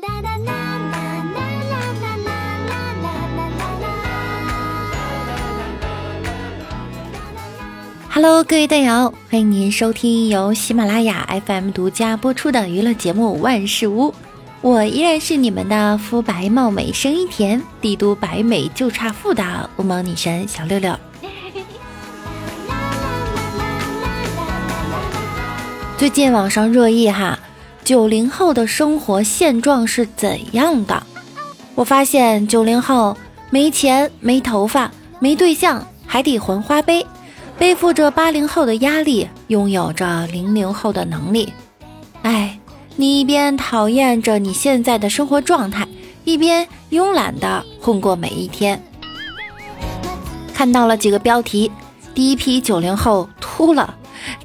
啦啦啦啦啦啦啦啦啦啦啦啦啦 Hello，各位队友，欢迎您收听由喜马拉雅 FM 独家播出的娱乐节目《万事屋》，我依然是你们的肤白貌美、声音甜、帝都白美就差富的乌蒙女神小六六。最近网上热议哈，九零后的生活现状是怎样的？我发现九零后没钱、没头发、没对象，还得还花呗。背负着八零后的压力，拥有着零零后的能力。哎，你一边讨厌着你现在的生活状态，一边慵懒地混过每一天。看到了几个标题：第一批九零后秃了，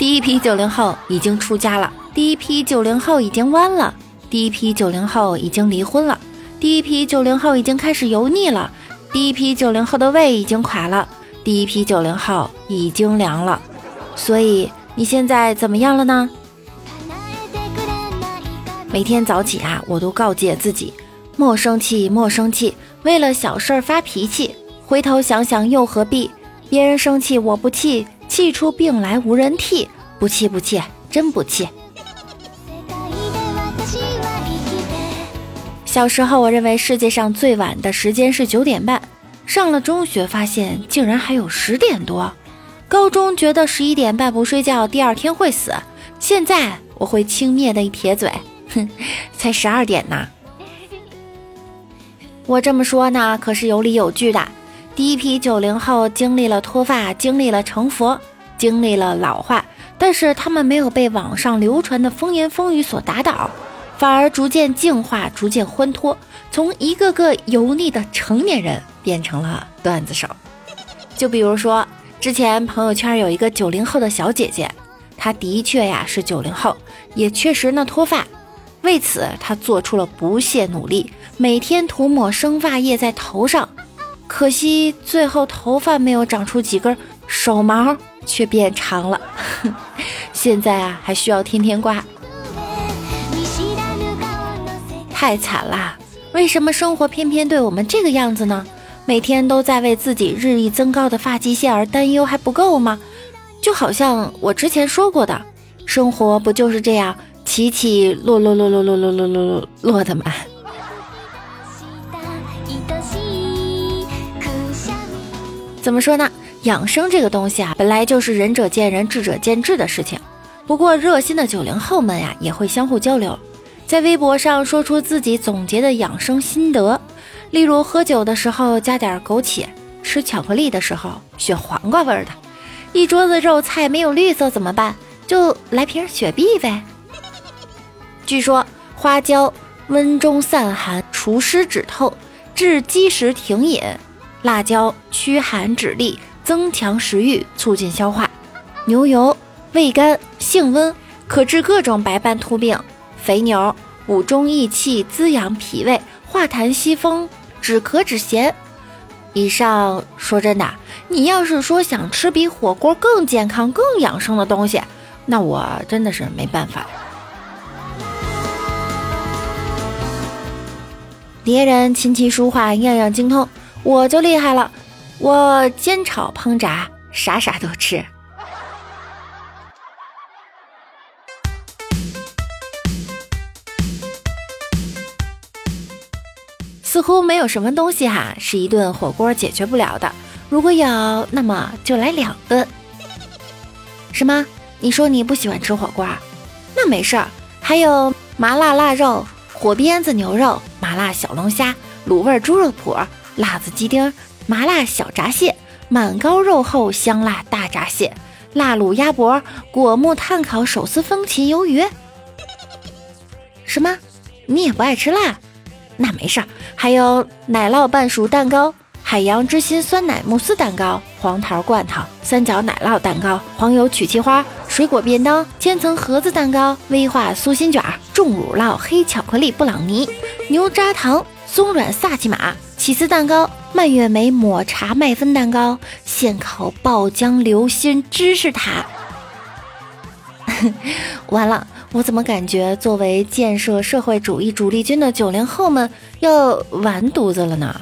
第一批九零后已经出家了，第一批九零后已经弯了，第一批九零后已经离婚了，第一批九零后已经开始油腻了，第一批九零后的胃已经垮了。第一批九零后已经凉了，所以你现在怎么样了呢？每天早起啊，我都告诫自己，莫生气，莫生气，为了小事儿发脾气，回头想想又何必？别人生气我不气，气出病来无人替，不气不气，真不气。小时候，我认为世界上最晚的时间是九点半。上了中学，发现竟然还有十点多；高中觉得十一点半不睡觉，第二天会死。现在我会轻蔑的一撇嘴，哼，才十二点呢。我这么说呢，可是有理有据的。第一批九零后经历了脱发，经历了成佛，经历了老化，但是他们没有被网上流传的风言风语所打倒，反而逐渐净化，逐渐欢脱，从一个个油腻的成年人。变成了段子手，就比如说之前朋友圈有一个九零后的小姐姐，她的确呀是九零后，也确实呢脱发，为此她做出了不懈努力，每天涂抹生发液在头上，可惜最后头发没有长出几根，手毛却变长了，现在啊还需要天天刮，太惨啦！为什么生活偏偏对我们这个样子呢？每天都在为自己日益增高的发际线而担忧，还不够吗？就好像我之前说过的，生活不就是这样起起落落落落落落落落落落的吗？怎么说呢？养生这个东西啊，本来就是仁者见仁，智者见智的事情。不过热心的九零后们呀，也会相互交流，在微博上说出自己总结的养生心得。例如喝酒的时候加点枸杞，吃巧克力的时候选黄瓜味的，一桌子肉菜没有绿色怎么办？就来瓶雪碧呗。据说花椒温中散寒、除湿止痛、治积食停饮；辣椒驱寒止痢、增强食欲、促进消化；牛油味甘性温，可治各种白斑秃病；肥牛补中益气、滋养脾胃、化痰息风。止咳止涎。以上说真的，你要是说想吃比火锅更健康、更养生的东西，那我真的是没办法。别人琴棋书画样样精通，我就厉害了，我煎炒烹炸啥啥都吃。似乎没有什么东西哈是一顿火锅解决不了的。如果有，那么就来两顿。什么？你说你不喜欢吃火锅？那没事儿，还有麻辣腊肉、火鞭子牛肉、麻辣小龙虾、卤味猪肉脯、辣子鸡丁、麻辣小闸蟹、满膏肉厚香辣大闸蟹、辣卤鸭脖、果木炭烤手撕风琴鱿鱼。什么？你也不爱吃辣？那没事儿，还有奶酪半熟蛋糕、海洋之心酸奶慕斯蛋糕、黄桃罐头、三角奶酪蛋糕、黄油曲奇花、水果便当、千层盒子蛋糕、威化酥心卷、重乳酪黑巧克力布朗尼、牛轧糖松软萨琪玛、起司蛋糕、蔓越莓抹茶麦芬蛋糕、现烤爆浆流心芝士塔。完了，我怎么感觉作为建设社会主义主力军的九零后们要完犊子了呢？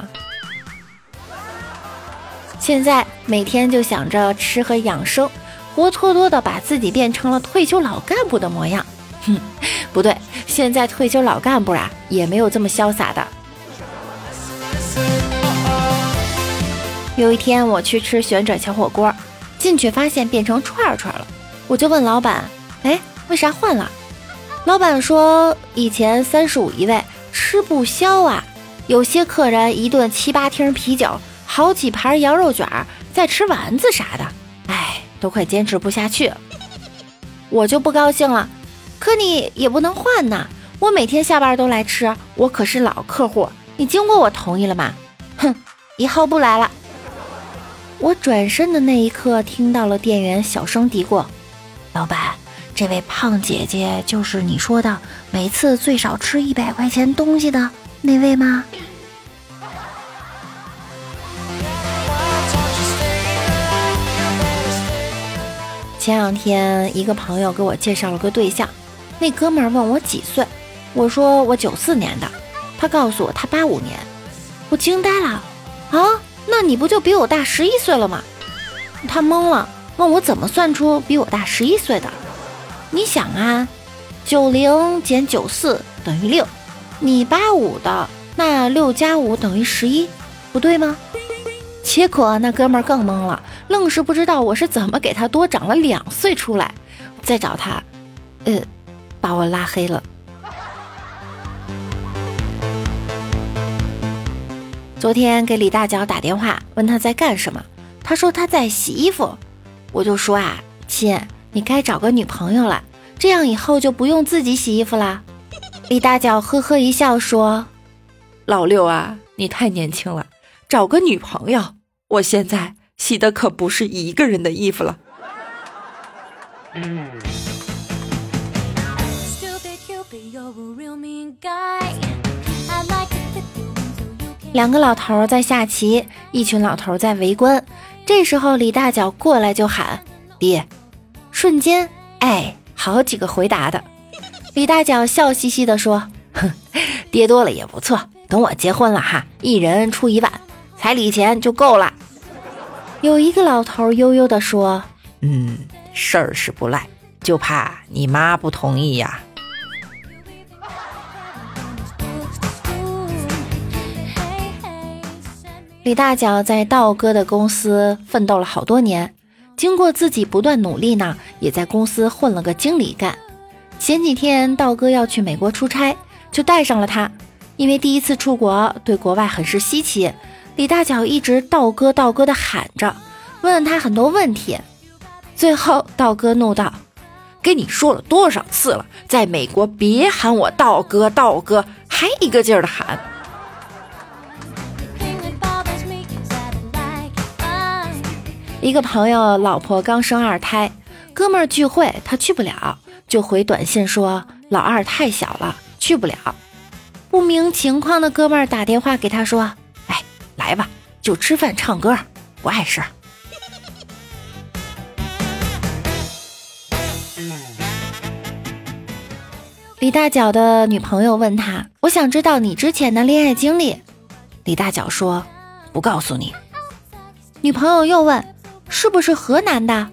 现在每天就想着吃和养生，活脱脱的把自己变成了退休老干部的模样。哼，不对，现在退休老干部啊也没有这么潇洒的。有一天我去吃旋转小火锅，进去发现变成串串了，我就问老板：“哎，为啥换了？”老板说：“以前三十五一位，吃不消啊。有些客人一顿七八听啤酒，好几盘羊肉卷，再吃丸子啥的，哎，都快坚持不下去。我就不高兴了，可你也不能换呐。我每天下班都来吃，我可是老客户，你经过我同意了吗？哼，以后不来了。我转身的那一刻，听到了店员小声嘀咕：“老板。”这位胖姐姐就是你说的每次最少吃一百块钱东西的 那位吗？前两天一个朋友给我介绍了个对象，那哥们儿问我几岁，我说我九四年的，他告诉我他八五年，我惊呆了啊，那你不就比我大十一岁了吗？他懵了，问我怎么算出比我大十一岁的。你想啊，九零减九四等于六，你八五的，那六加五等于十一，不对吗？结果那哥们儿更懵了，愣是不知道我是怎么给他多长了两岁出来。再找他，呃，把我拉黑了。昨天给李大脚打电话，问他在干什么，他说他在洗衣服，我就说啊，亲。你该找个女朋友了，这样以后就不用自己洗衣服啦。李大脚呵呵一笑说：“老六啊，你太年轻了，找个女朋友。我现在洗的可不是一个人的衣服了。”两个老头在下棋，一群老头在围观。这时候李大脚过来就喊：“爹。”瞬间，哎，好几个回答的。李大脚笑嘻嘻地说：“哼，爹多了也不错。等我结婚了哈，一人出一万，彩礼钱就够了。”有一个老头悠悠地说：“嗯，事儿是不赖，就怕你妈不同意呀。”李大脚在道哥的公司奋斗了好多年。经过自己不断努力呢，也在公司混了个经理干。前几天道哥要去美国出差，就带上了他，因为第一次出国，对国外很是稀奇。李大脚一直道哥道哥的喊着，问了他很多问题。最后道哥怒道：“跟你说了多少次了，在美国别喊我道哥道哥，还一个劲儿的喊。”一个朋友老婆刚生二胎，哥们儿聚会他去不了，就回短信说老二太小了去不了。不明情况的哥们儿打电话给他说：“哎，来吧，就吃饭唱歌，不碍事。”李大脚的女朋友问他：“我想知道你之前的恋爱经历。”李大脚说：“不告诉你。”女朋友又问。是不是河南的？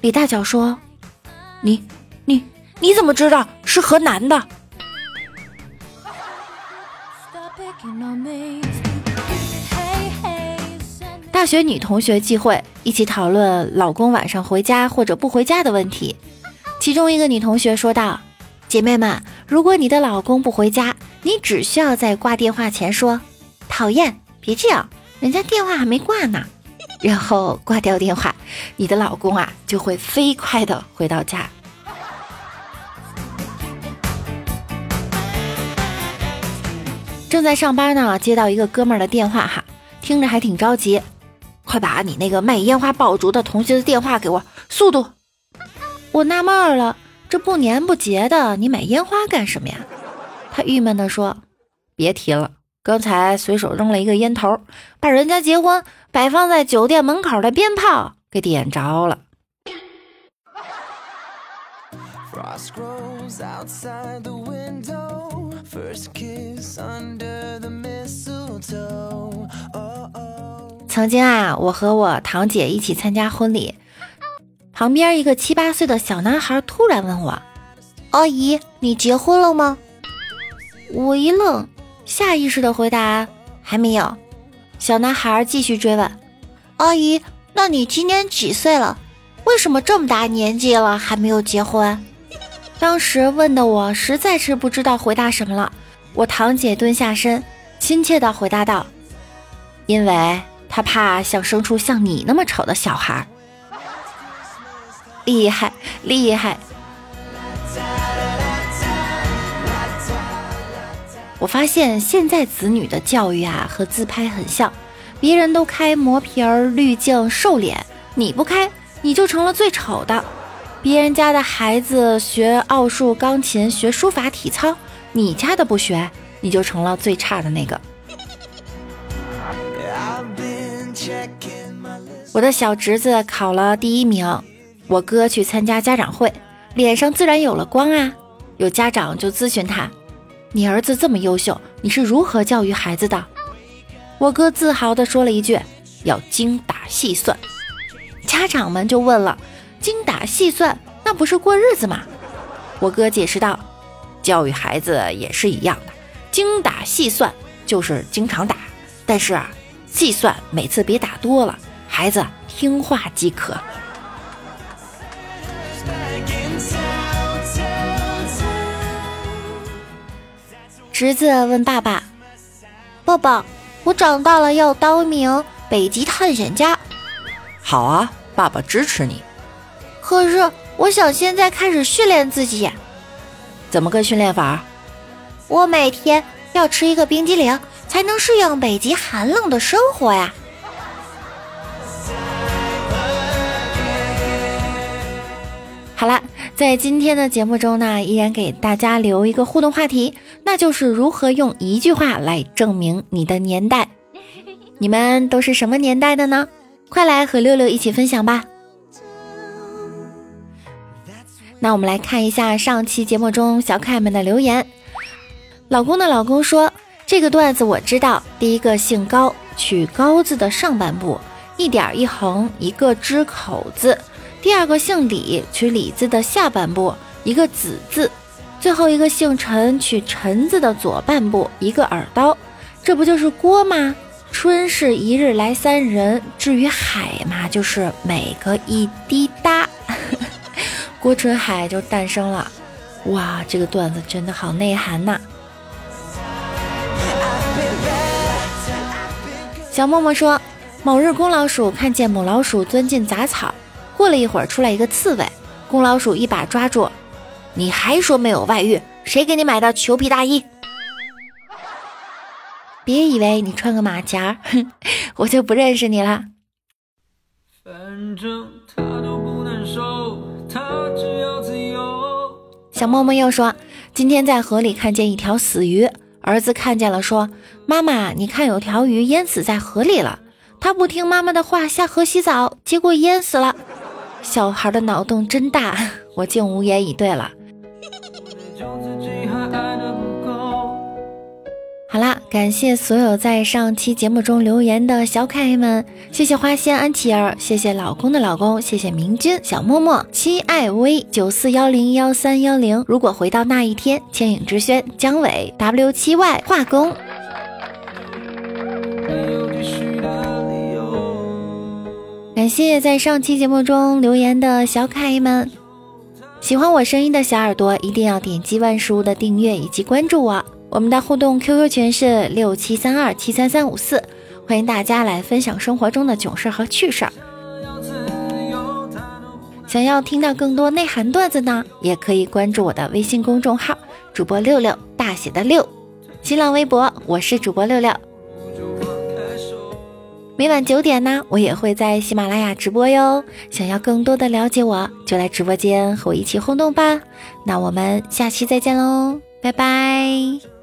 李大脚说：“你、你、你怎么知道是河南的？”大学女同学聚会，一起讨论老公晚上回家或者不回家的问题。其中一个女同学说道：“姐妹们，如果你的老公不回家，你只需要在挂电话前说‘讨厌’，别这样，人家电话还没挂呢。”然后挂掉电话，你的老公啊就会飞快的回到家。正在上班呢，接到一个哥们儿的电话哈，听着还挺着急，快把你那个卖烟花爆竹的同学的电话给我，速度！我纳闷了，这不年不节的，你买烟花干什么呀？他郁闷的说：“别提了。”刚才随手扔了一个烟头，把人家结婚摆放在酒店门口的鞭炮给点着了。曾经啊，我和我堂姐一起参加婚礼，旁边一个七八岁的小男孩突然问我：“阿姨，你结婚了吗？”我一愣，下意识的回答：“还没有。”小男孩继续追问：“阿姨，那你今年几岁了？为什么这么大年纪了还没有结婚？”当时问的我实在是不知道回答什么了。我堂姐蹲下身，亲切的回答道：“因为她怕想生出像你那么丑的小孩。”厉害，厉害！我发现现在子女的教育啊，和自拍很像。别人都开磨皮儿、滤镜、瘦脸，你不开，你就成了最丑的。别人家的孩子学奥数、钢琴、学书法、体操，你家的不学，你就成了最差的那个。我的小侄子考了第一名，我哥去参加家长会，脸上自然有了光啊。有家长就咨询他。你儿子这么优秀，你是如何教育孩子的？我哥自豪地说了一句：“要精打细算。”家长们就问了：“精打细算，那不是过日子吗？”我哥解释道：“教育孩子也是一样的，精打细算就是经常打，但是啊，细算每次别打多了，孩子听话即可。”侄子问爸爸：“爸爸，我长大了要当名北极探险家。”“好啊，爸爸支持你。”“可是我想现在开始训练自己。”“怎么个训练法？”“我每天要吃一个冰激凌，才能适应北极寒冷的生活呀。”好了。在今天的节目中呢，依然给大家留一个互动话题，那就是如何用一句话来证明你的年代。你们都是什么年代的呢？快来和六六一起分享吧。那我们来看一下上期节目中小可爱们的留言。老公的老公说：“这个段子我知道，第一个姓高，取高字的上半部，一点一横，一个支口字。”第二个姓李，取李字的下半部一个子字，最后一个姓陈，取陈字的左半部一个耳刀，这不就是锅吗？春是一日来三人，至于海嘛，就是每个一滴答，郭春海就诞生了。哇，这个段子真的好内涵呐！小默默说，某日公老鼠看见母老鼠钻进杂草。过了一会儿，出来一个刺猬，公老鼠一把抓住，你还说没有外遇？谁给你买的裘皮大衣？别以为你穿个马甲，哼，我就不认识你了。小默默又说，今天在河里看见一条死鱼，儿子看见了，说：“妈妈，你看有条鱼淹死在河里了。”他不听妈妈的话，下河洗澡，结果淹死了。小孩的脑洞真大，我竟无言以对了。好啦，感谢所有在上期节目中留言的小可爱们，谢谢花仙安琪儿，谢谢老公的老公，谢谢明君小默默七爱薇九四幺零幺三幺零。如果回到那一天，千影之轩姜伟 W 七 Y 化工。谢谢在上期节目中留言的小可爱们，喜欢我声音的小耳朵一定要点击万事屋的订阅以及关注我。我们的互动 QQ 群是六七三二七三三五四，欢迎大家来分享生活中的囧事和趣事儿。想要听到更多内涵段子呢，也可以关注我的微信公众号主播六六大写的六，新浪微博我是主播六六。每晚九点呢，我也会在喜马拉雅直播哟。想要更多的了解我，就来直播间和我一起互动吧。那我们下期再见喽，拜拜。